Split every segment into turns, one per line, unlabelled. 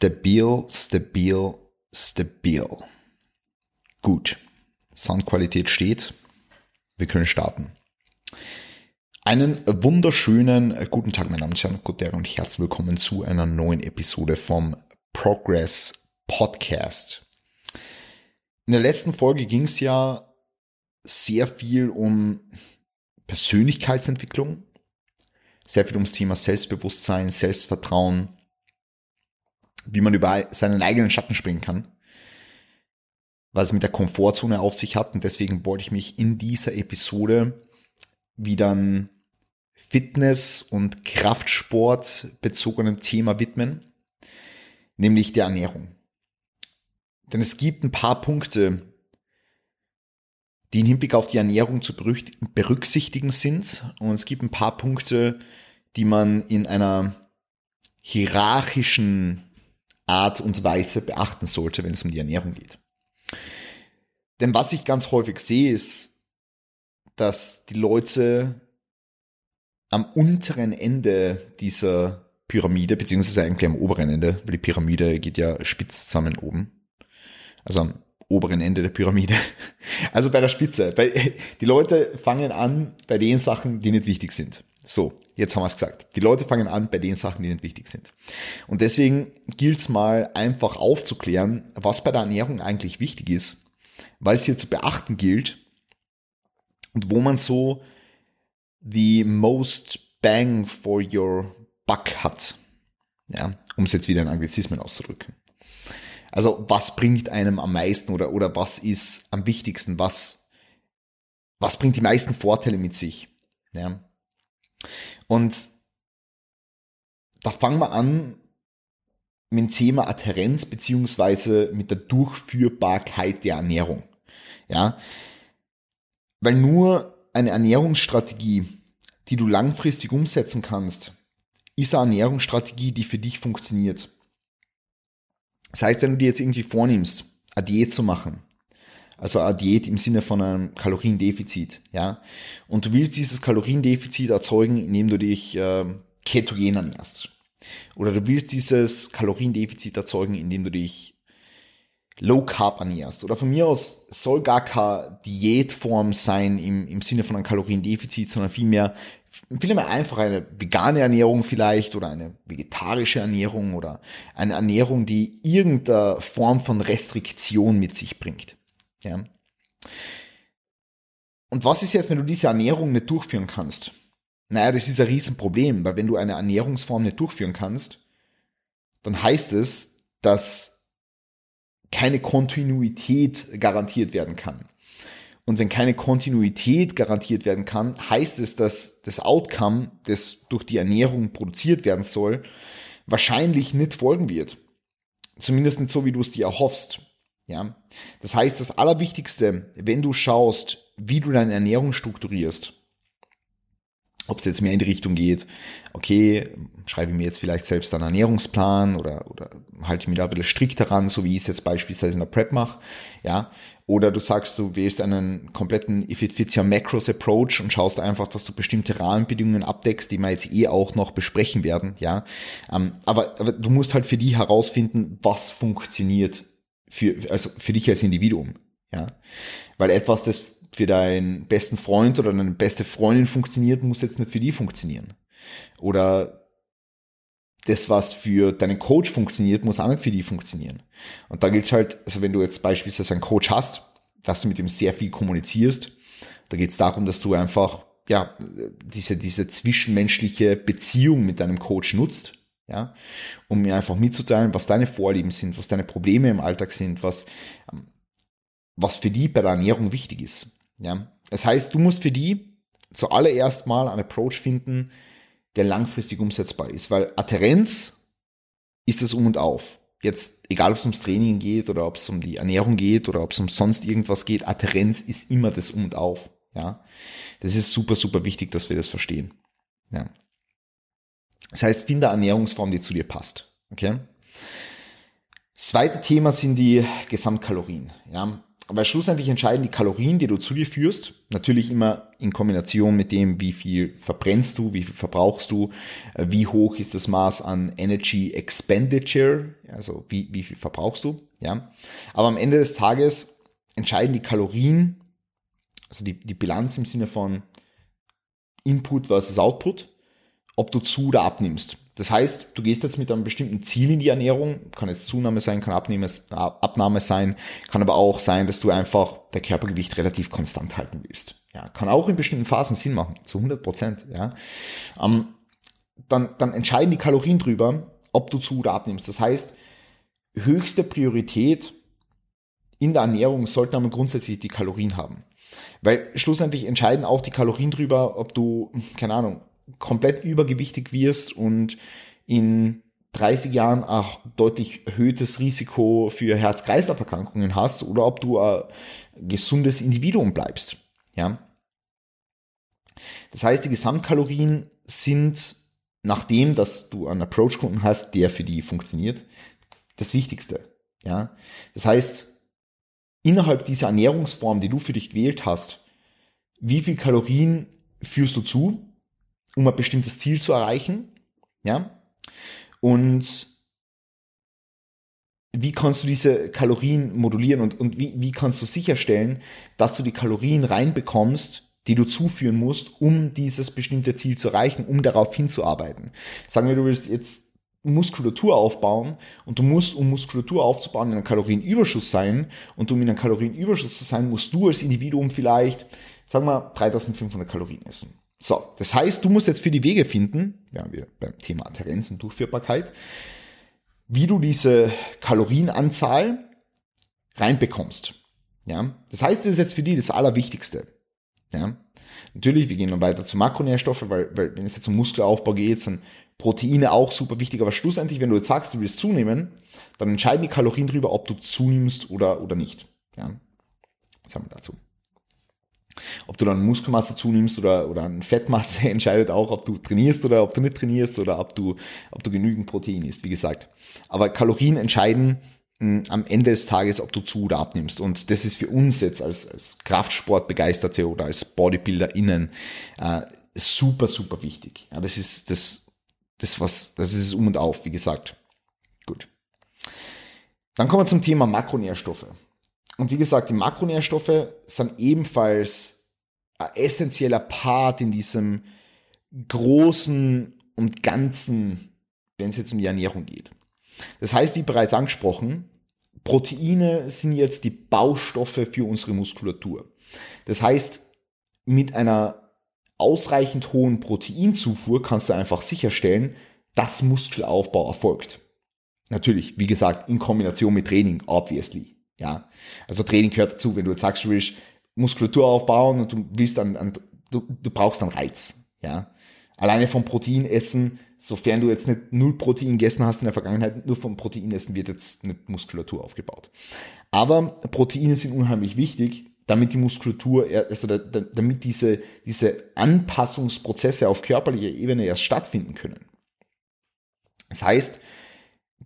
Stabil, stabil, stabil. Gut. Soundqualität steht. Wir können starten. Einen wunderschönen guten Tag, meine Damen und Herren, guten und herzlich willkommen zu einer neuen Episode vom Progress Podcast. In der letzten Folge ging es ja sehr viel um Persönlichkeitsentwicklung, sehr viel ums Thema Selbstbewusstsein, Selbstvertrauen, wie man über seinen eigenen Schatten springen kann, was es mit der Komfortzone auf sich hat. Und deswegen wollte ich mich in dieser Episode wieder ein Fitness- und Kraftsport bezogenen Thema widmen, nämlich der Ernährung. Denn es gibt ein paar Punkte, die im Hinblick auf die Ernährung zu berücksichtigen sind. Und es gibt ein paar Punkte, die man in einer hierarchischen Art und Weise beachten sollte, wenn es um die Ernährung geht. Denn was ich ganz häufig sehe, ist, dass die Leute am unteren Ende dieser Pyramide, beziehungsweise eigentlich am oberen Ende, weil die Pyramide geht ja spitz zusammen oben. Also am oberen Ende der Pyramide. Also bei der Spitze. die Leute fangen an bei den Sachen, die nicht wichtig sind. So, jetzt haben wir es gesagt. Die Leute fangen an bei den Sachen, die nicht wichtig sind. Und deswegen gilt es mal einfach aufzuklären, was bei der Ernährung eigentlich wichtig ist, was hier zu beachten gilt und wo man so the most bang for your buck hat. Ja, um es jetzt wieder in Anglizismen auszudrücken. Also was bringt einem am meisten oder, oder was ist am wichtigsten, was, was bringt die meisten Vorteile mit sich? Ja. Und da fangen wir an mit dem Thema Adherenz beziehungsweise mit der Durchführbarkeit der Ernährung. Ja, weil nur eine Ernährungsstrategie, die du langfristig umsetzen kannst, ist eine Ernährungsstrategie, die für dich funktioniert. Das heißt, wenn du dir jetzt irgendwie vornimmst, eine Diät zu machen, also eine Diät im Sinne von einem Kaloriendefizit, ja. Und du willst dieses Kaloriendefizit erzeugen, indem du dich äh, ketogen ernährst. Oder du willst dieses Kaloriendefizit erzeugen, indem du dich Low Carb ernährst. Oder von mir aus soll gar keine Diätform sein im, im Sinne von einem Kaloriendefizit, sondern vielmehr, vielmehr einfach eine vegane Ernährung vielleicht oder eine vegetarische Ernährung oder eine Ernährung, die irgendeine Form von Restriktion mit sich bringt. Ja. Und was ist jetzt, wenn du diese Ernährung nicht durchführen kannst? Naja, das ist ein Riesenproblem, weil wenn du eine Ernährungsform nicht durchführen kannst, dann heißt es, dass keine Kontinuität garantiert werden kann. Und wenn keine Kontinuität garantiert werden kann, heißt es, dass das Outcome, das durch die Ernährung produziert werden soll, wahrscheinlich nicht folgen wird. Zumindest nicht so, wie du es dir erhoffst. Ja, das heißt, das Allerwichtigste, wenn du schaust, wie du deine Ernährung strukturierst, ob es jetzt mehr in die Richtung geht, okay, schreibe ich mir jetzt vielleicht selbst einen Ernährungsplan oder, oder halte ich mir da ein bisschen strikt daran, so wie ich es jetzt beispielsweise in der Prep mache, ja, oder du sagst, du wählst einen kompletten If It Fits Your Macros Approach und schaust einfach, dass du bestimmte Rahmenbedingungen abdeckst, die wir jetzt eh auch noch besprechen werden, ja, ähm, aber, aber du musst halt für die herausfinden, was funktioniert für, also für dich als Individuum, ja. Weil etwas, das für deinen besten Freund oder deine beste Freundin funktioniert, muss jetzt nicht für die funktionieren. Oder das, was für deinen Coach funktioniert, muss auch nicht für die funktionieren. Und da gilt halt, also wenn du jetzt beispielsweise einen Coach hast, dass du mit ihm sehr viel kommunizierst, da geht es darum, dass du einfach ja diese diese zwischenmenschliche Beziehung mit deinem Coach nutzt ja, um mir einfach mitzuteilen, was deine Vorlieben sind, was deine Probleme im Alltag sind, was, ähm, was für die bei der Ernährung wichtig ist. Ja, das heißt, du musst für die zuallererst mal einen Approach finden, der langfristig umsetzbar ist, weil Adherenz ist das Um und Auf. Jetzt, egal ob es ums Training geht oder ob es um die Ernährung geht oder ob es um sonst irgendwas geht, Adherenz ist immer das Um und Auf. Ja, das ist super, super wichtig, dass wir das verstehen. Ja. Das heißt, finde eine Ernährungsform, die zu dir passt. Okay? Zweite Thema sind die Gesamtkalorien. Ja? weil schlussendlich entscheiden die Kalorien, die du zu dir führst, natürlich immer in Kombination mit dem, wie viel verbrennst du, wie viel verbrauchst du, äh, wie hoch ist das Maß an Energy Expenditure, also wie, wie viel verbrauchst du, ja. Aber am Ende des Tages entscheiden die Kalorien, also die, die Bilanz im Sinne von Input versus Output, ob du zu oder abnimmst. Das heißt, du gehst jetzt mit einem bestimmten Ziel in die Ernährung, kann jetzt Zunahme sein, kann Abnahme, Abnahme sein, kann aber auch sein, dass du einfach dein Körpergewicht relativ konstant halten willst. Ja, kann auch in bestimmten Phasen Sinn machen, zu 100 Prozent. Ja, ähm, dann, dann entscheiden die Kalorien drüber, ob du zu oder abnimmst. Das heißt, höchste Priorität in der Ernährung sollten aber grundsätzlich die Kalorien haben. Weil schlussendlich entscheiden auch die Kalorien drüber, ob du, keine Ahnung, komplett übergewichtig wirst und in 30 Jahren auch deutlich erhöhtes Risiko für Herz-Kreislauf-Erkrankungen hast oder ob du ein gesundes Individuum bleibst. Ja. Das heißt, die Gesamtkalorien sind, nachdem, dass du einen Approach-Kunden hast, der für die funktioniert, das Wichtigste. Ja. Das heißt, innerhalb dieser Ernährungsform, die du für dich gewählt hast, wie viel Kalorien führst du zu um ein bestimmtes Ziel zu erreichen. Ja. Und wie kannst du diese Kalorien modulieren und, und wie, wie kannst du sicherstellen, dass du die Kalorien reinbekommst, die du zuführen musst, um dieses bestimmte Ziel zu erreichen, um darauf hinzuarbeiten. Sagen wir, du willst jetzt Muskulatur aufbauen und du musst, um Muskulatur aufzubauen, in einem Kalorienüberschuss sein und um in einem Kalorienüberschuss zu sein, musst du als Individuum vielleicht, sagen wir, 3500 Kalorien essen. So, das heißt, du musst jetzt für die Wege finden, ja, wir beim Thema Adherenz und Durchführbarkeit, wie du diese Kalorienanzahl reinbekommst. Ja, das heißt, das ist jetzt für die das Allerwichtigste. Ja, natürlich, wir gehen dann weiter zu Makronährstoffe, weil, weil wenn es jetzt um Muskelaufbau geht, sind Proteine auch super wichtig, aber schlussendlich, wenn du jetzt sagst, du willst zunehmen, dann entscheiden die Kalorien darüber, ob du zunimmst oder, oder nicht. Ja, was haben wir dazu? Ob du dann Muskelmasse zunimmst oder, oder an Fettmasse entscheidet auch, ob du trainierst oder ob du nicht trainierst oder ob du, ob du genügend Protein isst, wie gesagt. Aber Kalorien entscheiden mh, hm, am Ende des Tages, ob du zu oder abnimmst. Und das ist für uns jetzt als, als Kraftsportbegeisterte oder als BodybuilderInnen äh, super, super wichtig. Ja, das ist das, das was, das ist um und auf, wie gesagt. Gut. Dann kommen wir zum Thema Makronährstoffe. Und wie gesagt, die Makronährstoffe sind ebenfalls ein essentieller Part in diesem großen und ganzen, wenn es jetzt um die Ernährung geht. Das heißt, wie bereits angesprochen, Proteine sind jetzt die Baustoffe für unsere Muskulatur. Das heißt, mit einer ausreichend hohen Proteinzufuhr kannst du einfach sicherstellen, dass Muskelaufbau erfolgt. Natürlich, wie gesagt, in Kombination mit Training, obviously. Ja, also Training gehört dazu. Wenn du jetzt sagst, du willst Muskulatur aufbauen und du willst dann, dann du, du brauchst dann Reiz. Ja, alleine vom Protein essen, sofern du jetzt nicht null Protein gegessen hast in der Vergangenheit, nur vom Protein essen wird jetzt nicht Muskulatur aufgebaut. Aber Proteine sind unheimlich wichtig, damit die Muskulatur, also damit diese, diese Anpassungsprozesse auf körperlicher Ebene erst stattfinden können. Das heißt,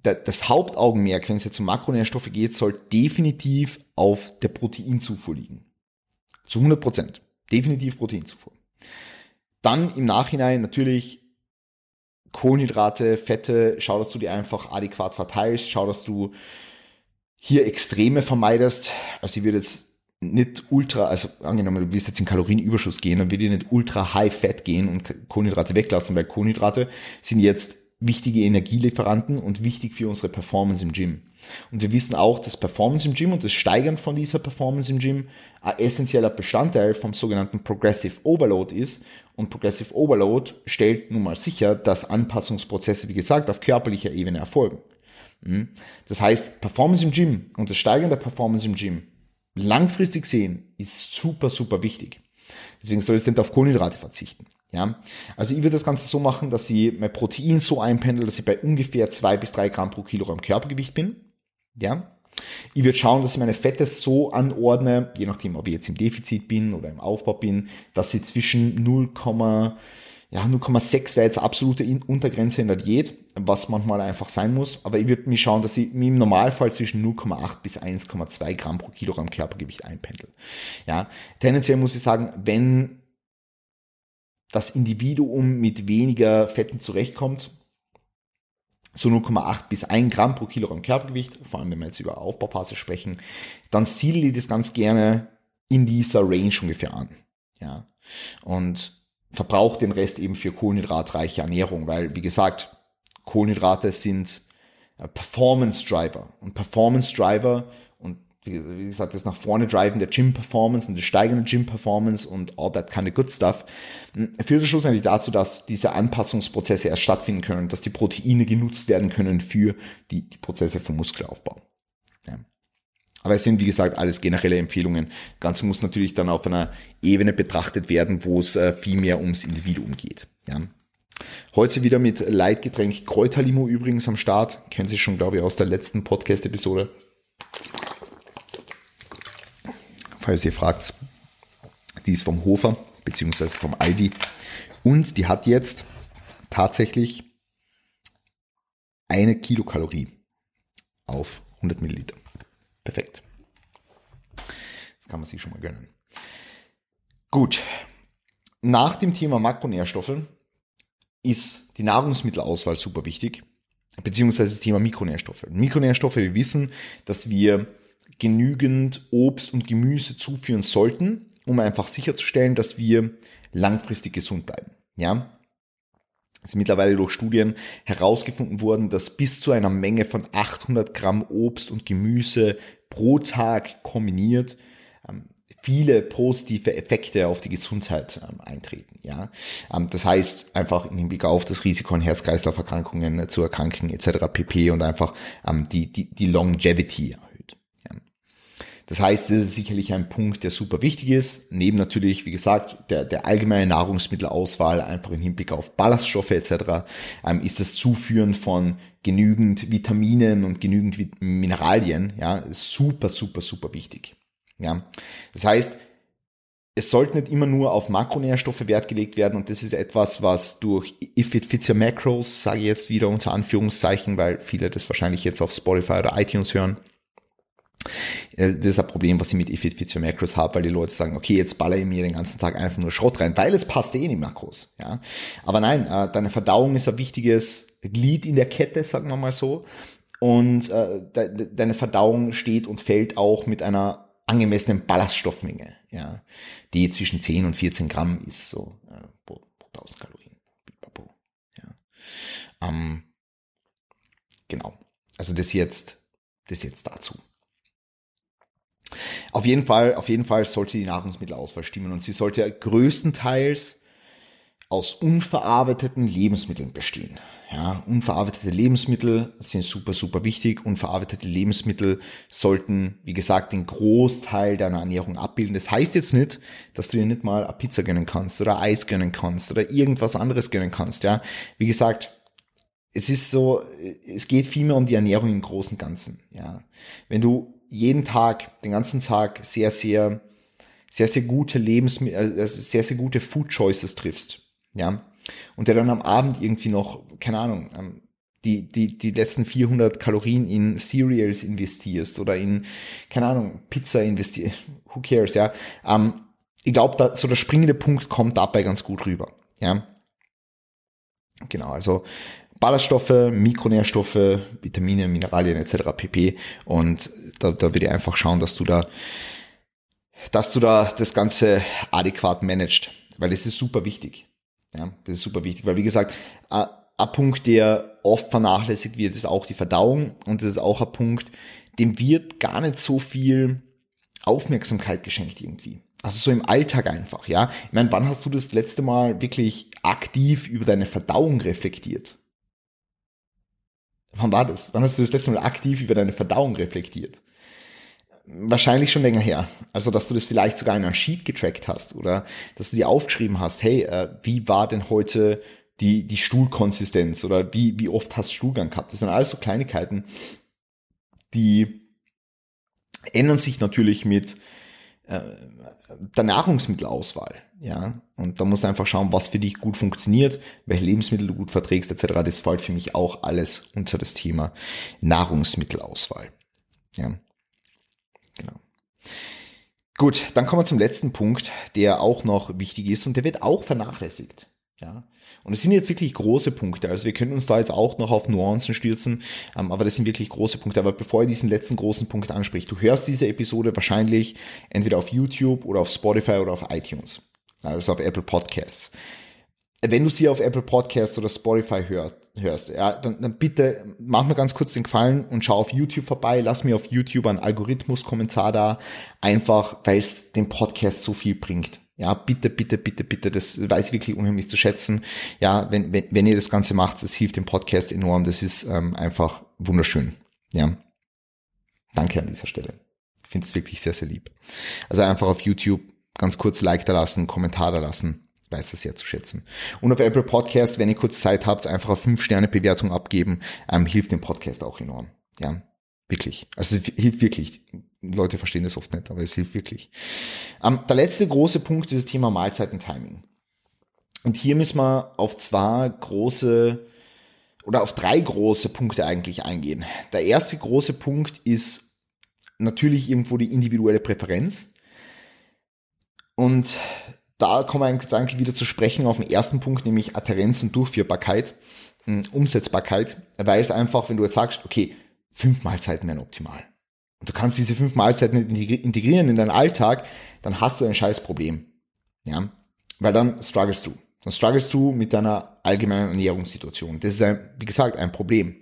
das Hauptaugenmerk, wenn es jetzt um Makronährstoffe geht, soll definitiv auf der Proteinzufuhr liegen. Zu 100 Prozent. Definitiv Proteinzufuhr. Dann im Nachhinein natürlich Kohlenhydrate, Fette, schau, dass du die einfach adäquat verteilst, schau, dass du hier Extreme vermeidest. Also ich würde jetzt nicht ultra, also angenommen, du willst jetzt in Kalorienüberschuss gehen, dann würde ich nicht ultra high fat gehen und Kohlenhydrate weglassen, weil Kohlenhydrate sind jetzt wichtige Energielieferanten und wichtig für unsere Performance im Gym. Und wir wissen auch, dass Performance im Gym und das Steigern von dieser Performance im Gym ein essentieller Bestandteil vom sogenannten Progressive Overload ist. Und Progressive Overload stellt nun mal sicher, dass Anpassungsprozesse, wie gesagt, auf körperlicher Ebene erfolgen. Hm? Das heißt, Performance im Gym und das Steigern der Performance im Gym langfristig sehen ist super, super wichtig. Deswegen soll es nicht auf Kohlenhydrate verzichten. Ja, also ich würde das Ganze so machen, dass ich mein Protein so einpendel, dass ich bei ungefähr zwei bis drei Gramm pro Kilogramm Körpergewicht bin. Ja, ich würde schauen, dass ich meine Fette so anordne, je nachdem, ob ich jetzt im Defizit bin oder im Aufbau bin, dass sie zwischen 0, ja, 0,6 wäre jetzt absolute Untergrenze in der Diät, was manchmal einfach sein muss. Aber ich würde mich schauen, dass ich mich im Normalfall zwischen 0,8 bis 1,2 Gramm pro Kilogramm Körpergewicht einpendel. Ja, tendenziell muss ich sagen, wenn das Individuum mit weniger Fetten zurechtkommt, so 0,8 bis 1 Gramm pro Kilogramm Körpergewicht, vor allem wenn wir jetzt über Aufbauphase sprechen, dann siedle ich das ganz gerne in dieser Range ungefähr an. Ja. Und verbraucht den Rest eben für kohlenhydratreiche Ernährung, weil, wie gesagt, Kohlenhydrate sind äh, Performance Driver. Und Performance Driver wie gesagt, das nach vorne driven der Gym Performance und das steigende Gym Performance und all that kind of good stuff, hm, führt schlussendlich dazu, dass diese Anpassungsprozesse erst stattfinden können, dass die Proteine genutzt werden können für die, die Prozesse vom Muskelaufbau. Ja. Aber es sind, wie gesagt, alles generelle Empfehlungen. Das Ganze muss natürlich dann auf einer Ebene betrachtet werden, wo es äh, viel mehr ums Individuum geht. Ja. Heute wieder mit Leitgetränk Kräuterlimo übrigens am Start. Kennen Sie schon, glaube ich, aus der letzten Podcast-Episode. Falls ihr fragt, die ist vom Hofer, beziehungsweise vom Aldi. Und die hat jetzt tatsächlich eine Kilokalorie auf 100 Milliliter. Perfekt. Das kann man sich schon mal gönnen. Gut. Nach dem Thema Makronährstoffe ist die Nahrungsmittelauswahl super wichtig, beziehungsweise das Thema Mikronährstoffe. Mikronährstoffe, wir wissen, dass wir genügend Obst und Gemüse zuführen sollten, um einfach sicherzustellen, dass wir langfristig gesund bleiben. Ja, es ist mittlerweile durch Studien herausgefunden worden, dass bis zu einer Menge von 800 Gramm Obst und Gemüse pro Tag kombiniert ähm, viele positive Effekte auf die Gesundheit ähm, eintreten. Ja, ähm, das heißt einfach im Hinblick auf das Risiko an Herz-Kreislauf-Erkrankungen äh, zu erkranken etc. pp. und einfach die die die Longevity das heißt, das ist sicherlich ein Punkt, der super wichtig ist. Neben natürlich, wie gesagt, der, der allgemeine Nahrungsmittelauswahl, einfach im Hinblick auf Ballaststoffe etc., ähm, ist das Zuführen von genügend Vitaminen und genügend Mineralien, ja, super, super, super wichtig. Ja, das heißt, es sollte nicht immer nur auf Makronährstoffe Wert gelegt werden und das ist etwas, was durch If It Fits Your Macros, sage ich jetzt wieder unter Anführungszeichen, weil viele das wahrscheinlich jetzt auf Spotify oder iTunes hören, das ist ein Problem, was ich mit If It Fits Your Macros habe, weil die Leute sagen, okay, jetzt baller ich mir den ganzen Tag einfach nur Schrott rein, weil es passt eh in die Makros. Ja? Aber nein, äh, deine Verdauung ist ein wichtiges Glied in der Kette, sagen wir mal so. Und äh, de deine Verdauung steht und fällt auch mit einer angemessenen Ballaststoffmenge, ja, die zwischen 10 und 14 Gramm ist, so äh, pro, pro 1000 Kalorien. Ja. Ähm, genau. Also das jetzt, das jetzt dazu. Auf jeden Fall, auf jeden Fall sollte die Nahrungsmittelauswahl stimmen und sie sollte größtenteils aus unverarbeiteten Lebensmitteln bestehen. Ja, unverarbeitete Lebensmittel sind super, super wichtig. Unverarbeitete Lebensmittel sollten, wie gesagt, den Großteil deiner Ernährung abbilden. Das heißt jetzt nicht, dass du dir nicht mal eine Pizza gönnen kannst oder Eis gönnen kannst oder irgendwas anderes gönnen kannst. Ja, wie gesagt, es ist so, es geht vielmehr um die Ernährung im Großen und Ganzen. Ja, wenn du jeden Tag, den ganzen Tag sehr, sehr, sehr, sehr gute Lebensmittel, also sehr, sehr gute Food Choices triffst, ja, und der dann am Abend irgendwie noch, keine Ahnung, ähm, die, die, die letzten 400 Kalorien in Cereals investierst oder in, keine Ahnung, Pizza investierst, who cares, ja. Ähm, ich glaube, da, so der springende Punkt kommt dabei ganz gut rüber, ja. Genau, also Ballaststoffe, Mikronährstoffe, Vitamine, Mineralien etc. pp. Und da, da würde ich einfach schauen, dass du da, dass du da das Ganze adäquat managst, weil das ist super wichtig. Ja, das ist super wichtig, weil wie gesagt, ein Punkt, der oft vernachlässigt wird, ist auch die Verdauung und das ist auch ein Punkt, dem wird gar nicht so viel Aufmerksamkeit geschenkt irgendwie. Also so im Alltag einfach, ja. Ich meine, wann hast du das letzte Mal wirklich aktiv über deine Verdauung reflektiert? Wann war das? Wann hast du das letzte Mal aktiv über deine Verdauung reflektiert? Wahrscheinlich schon länger her. Also, dass du das vielleicht sogar in einem Sheet getrackt hast oder dass du dir aufgeschrieben hast, hey, äh, wie war denn heute die, die Stuhlkonsistenz oder wie, wie oft hast du Stuhlgang gehabt? Das sind alles so Kleinigkeiten, die ändern sich natürlich mit, äh, der Nahrungsmittelauswahl. Ja, und da musst du einfach schauen, was für dich gut funktioniert, welche Lebensmittel du gut verträgst, etc. Das fällt für mich auch alles unter das Thema Nahrungsmittelauswahl. Ja, genau. Gut, dann kommen wir zum letzten Punkt, der auch noch wichtig ist und der wird auch vernachlässigt. Ja. Und es sind jetzt wirklich große Punkte. Also wir können uns da jetzt auch noch auf Nuancen stürzen, ähm, aber das sind wirklich große Punkte. Aber bevor ihr diesen letzten großen Punkt anspricht, du hörst diese Episode wahrscheinlich entweder auf YouTube oder auf Spotify oder auf iTunes, also auf Apple Podcasts. Wenn du sie auf Apple Podcasts oder Spotify hörst, hörst, ja, dann, dann bitte mach mir ganz kurz den Gefallen und schau auf YouTube vorbei. Lass mir auf YouTube einen Algorithmus-Kommentar da, einfach weil es dem Podcast so viel bringt. Ja, bitte, bitte, bitte, bitte, das weiß ich wirklich unheimlich zu schätzen. Ja, wenn, wenn, wenn ihr das Ganze macht, das hilft dem Podcast enorm. Das ist ähm, einfach wunderschön. Ja, danke an dieser Stelle. Ich finde es wirklich sehr, sehr lieb. Also einfach auf YouTube ganz kurz Like da lassen, Kommentar da lassen weiß das sehr zu schätzen. Und auf Apple Podcast, wenn ihr kurz Zeit habt, einfach eine 5-Sterne-Bewertung abgeben, ähm, hilft dem Podcast auch enorm. Ja, wirklich. Also hilft wirklich. Leute verstehen das oft nicht, aber es hilft wirklich. Ähm, der letzte große Punkt ist das Thema Mahlzeiten-Timing. Und hier müssen wir auf zwei große oder auf drei große Punkte eigentlich eingehen. Der erste große Punkt ist natürlich irgendwo die individuelle Präferenz. Und da kommen wir jetzt eigentlich wieder zu sprechen auf den ersten Punkt, nämlich Adherenz und Durchführbarkeit, hm, Umsetzbarkeit, weil es einfach, wenn du jetzt sagst, okay, fünf Mahlzeiten wären optimal. Und du kannst diese fünf Mahlzeiten integrieren in deinen Alltag, dann hast du ein scheiß Problem. Ja, weil dann struggles du. Dann struggles du mit deiner allgemeinen Ernährungssituation. Das ist, ein, wie gesagt, ein Problem.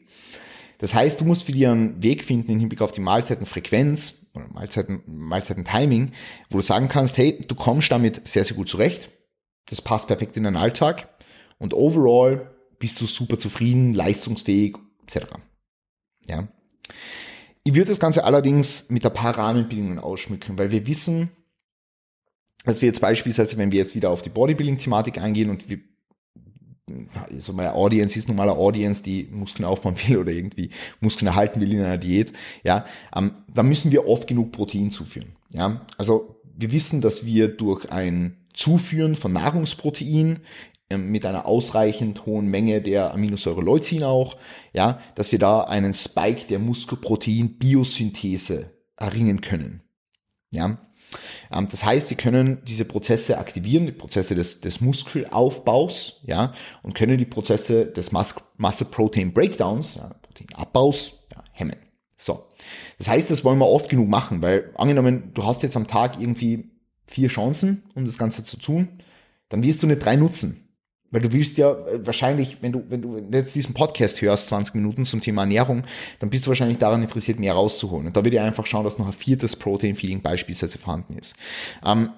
Das heißt, du musst für dich einen Weg finden im Hinblick auf die Mahlzeitenfrequenz oder Mahlzeiten, Mahlzeiten-Timing, wo du sagen kannst, hey, du kommst damit sehr, sehr gut zurecht. Das passt perfekt in deinen Alltag. Und overall bist du super zufrieden, leistungsfähig, etc. Ja. Ich würde das Ganze allerdings mit ein paar Rahmenbedingungen ausschmücken, weil wir wissen, dass wir jetzt beispielsweise, wenn wir jetzt wieder auf die Bodybuilding-Thematik eingehen und wir also meine Audience ist normaler Audience, die Muskeln aufbauen will oder irgendwie Muskeln erhalten will in einer Diät, ja, ähm, da müssen wir oft genug Protein zuführen, ja. Also wir wissen, dass wir durch ein Zuführen von Nahrungsprotein mit einer ausreichend hohen Menge der Aminosäure Leucin auch, ja, dass wir da einen Spike der Muskelprotein-Biosynthese erringen können, ja. Ähm, das heißt, wir können diese Prozesse aktivieren, die Prozesse des, des Muskelaufbaus, ja, und können die Prozesse des Mus Muscle Protein Breakdowns, ja, Proteinabbaus, ja, hemmen. So. Das heißt, das wollen wir oft genug machen, weil angenommen, du hast jetzt am Tag irgendwie vier Chancen, um das Ganze zu tun, dann wirst du nicht drei nutzen. Weil du willst ja äh, wahrscheinlich, wenn du, wenn du jetzt diesen Podcast hörst, 20 Minuten zum Thema Ernährung, dann bist du wahrscheinlich daran interessiert, mehr rauszuholen. Und da würde ich einfach schauen, dass noch ein viertes Protein-Feeding beispielsweise vorhanden ist. Ähm,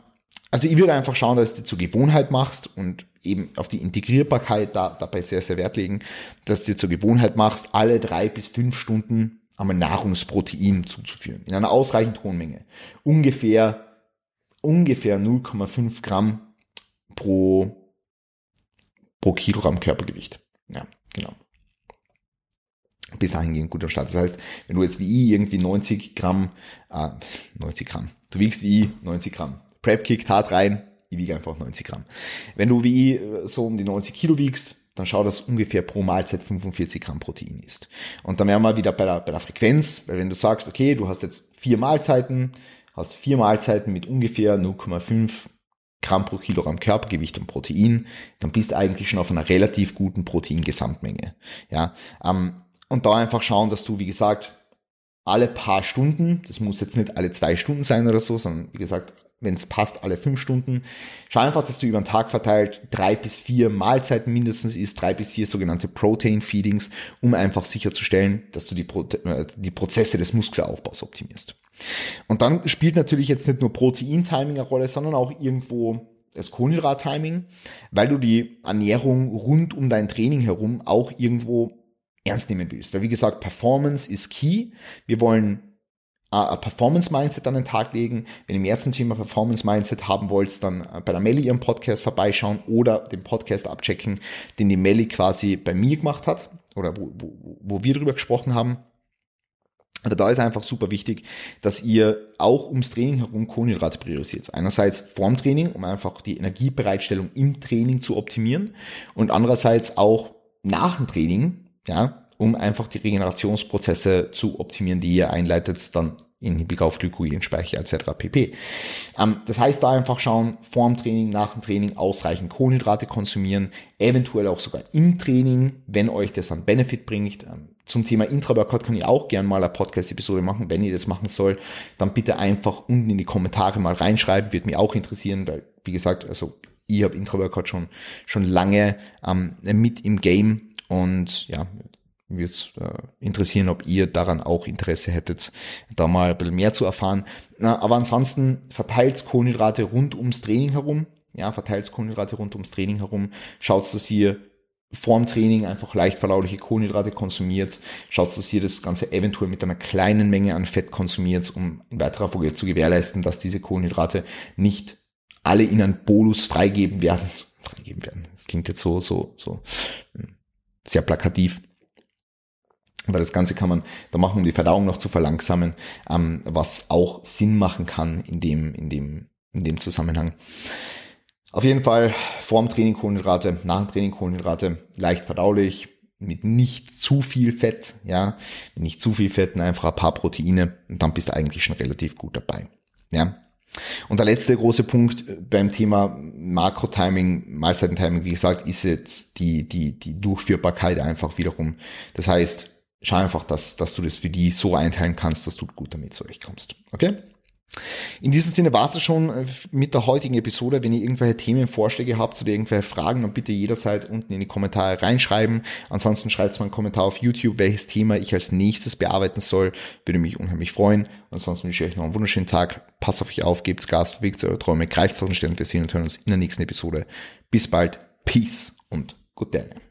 also ich würde einfach schauen, dass du zur Gewohnheit machst und eben auf die Integrierbarkeit da, dabei sehr, sehr Wert legen, dass du zur Gewohnheit machst, alle drei bis fünf Stunden einmal Nahrungsprotein zuzuführen. In einer ausreichend hohen Menge. Ungefähr, ungefähr 0,5 Gramm pro pro Kilogramm Körpergewicht. Ja, genau. Bis dahin gehen guter Start. Das heißt, wenn du jetzt wie ich irgendwie 90 Gramm, äh, 90 Gramm, du wiegst wie ich 90 Gramm. Prep kickt hart rein, ich wiege einfach 90 Gramm. Wenn du wie ich äh, so um die 90 Kilo wiegst, dann schau, dass ungefähr pro Mahlzeit 45 Gramm Protein ist. Und dann wären wir wieder bei der, bei der Frequenz, weil wenn du sagst, okay, du hast jetzt vier Mahlzeiten, hast vier Mahlzeiten mit ungefähr 0,5 Gramm pro Kilogramm Körpergewicht und Protein, dann bist du eigentlich schon auf einer relativ guten Proteingesamtmenge. Ja, ähm, und da einfach schauen, dass du, wie gesagt, alle paar Stunden, das muss jetzt nicht alle zwei Stunden sein oder so, sondern wie gesagt, wenn es passt, alle fünf Stunden. Schau einfach, dass du über den Tag verteilt drei bis vier Mahlzeiten mindestens isst, drei bis vier sogenannte Protein Feedings, um einfach sicherzustellen, dass du die, Pro äh, die Prozesse des Muskelaufbaus optimierst. Und dann spielt natürlich jetzt nicht nur Protein-Timing eine Rolle, sondern auch irgendwo das Kohlenhydrat-Timing, weil du die Ernährung rund um dein Training herum auch irgendwo ernst nehmen willst. Weil wie gesagt, Performance ist key. Wir wollen Performance-Mindset an den Tag legen. Wenn ihr mehr zum Thema Performance-Mindset haben wollt, dann äh, bei der Melli ihrem Podcast vorbeischauen oder den Podcast abchecken, den die Melli quasi bei mir gemacht hat oder wo, wo, wo wir darüber gesprochen haben. aber da ist einfach super wichtig, dass ihr auch ums Training herum Kohlenhydrate priorisiert. Einerseits vorm Training, um einfach die Energiebereitstellung im Training zu optimieren und andererseits auch nach dem Training, ja, um einfach die Regenerationsprozesse zu optimieren, die ihr einleitet, dann in Hinblick auf Glykogenspeicher etc. pp. Ähm, das heißt, da einfach schauen, vor dem Training, nach dem Training ausreichend Kohlenhydrate konsumieren, eventuell auch sogar im Training, wenn euch das einen Benefit bringt. Ähm, zum Thema Intra-Workout kann ich auch gerne mal eine Podcast-Episode machen. Wenn ihr das machen soll, dann bitte einfach unten in die Kommentare mal reinschreiben, wird mich auch interessieren, weil, wie gesagt, also ich habe Intra-Workout schon, schon lange ähm, mit im Game und ja, würde es äh, interessieren, ob ihr daran auch Interesse hättet, da mal ein bisschen mehr zu erfahren. Na, aber ansonsten verteilt Kohlenhydrate rund ums Training herum. Ja, verteilt Kohlenhydrate rund ums Training herum. Schaut, dass ihr vorm Training einfach leicht verdauliche Kohlenhydrate konsumiert. Schaut, dass ihr das Ganze eventuell mit einer kleinen Menge an Fett konsumiert, um in weiterer Folge zu gewährleisten, dass diese Kohlenhydrate nicht alle in einen Bolus freigeben werden. Freigeben werden. Das klingt jetzt so, so, so hm, sehr plakativ. Aber das Ganze kann man da machen, um die Verdauung noch zu verlangsamen, ähm, was auch Sinn machen kann in dem, in dem, in dem Zusammenhang. Auf jeden Fall vorm Training Kohlenhydrate, nach dem Training Kohlenhydrate, leicht verdaulich, mit nicht zu viel Fett, ja, mit nicht zu viel Fett, einfach ein paar Proteine und dann bist du eigentlich schon relativ gut dabei, ja. Und der letzte große Punkt beim Thema Makro-Timing, Mahlzeitentiming, wie gesagt, ist jetzt die, die, die Durchführbarkeit einfach wiederum. Das heißt, schau einfach, dass, dass du das für die so einteilen kannst, dass du gut damit zurechtkommst. Okay? In diesem Sinne war es schon äh, mit der heutigen Episode. Wenn ihr irgendwelche Themenvorschläge habt oder irgendwelche Fragen, dann bitte jederzeit unten in die Kommentare reinschreiben. Ansonsten schreibt mal einen Kommentar auf YouTube, welches Thema ich als nächstes bearbeiten soll. Würde mich unheimlich freuen. ansonsten wünsche ich euch noch einen wunderschönen Tag. Passt auf euch auf, gebt's Gas, bewegt eure Träume, greift auf den Stellen. Wir sehen und hören uns in der nächsten Episode. Bis bald. Peace und good day.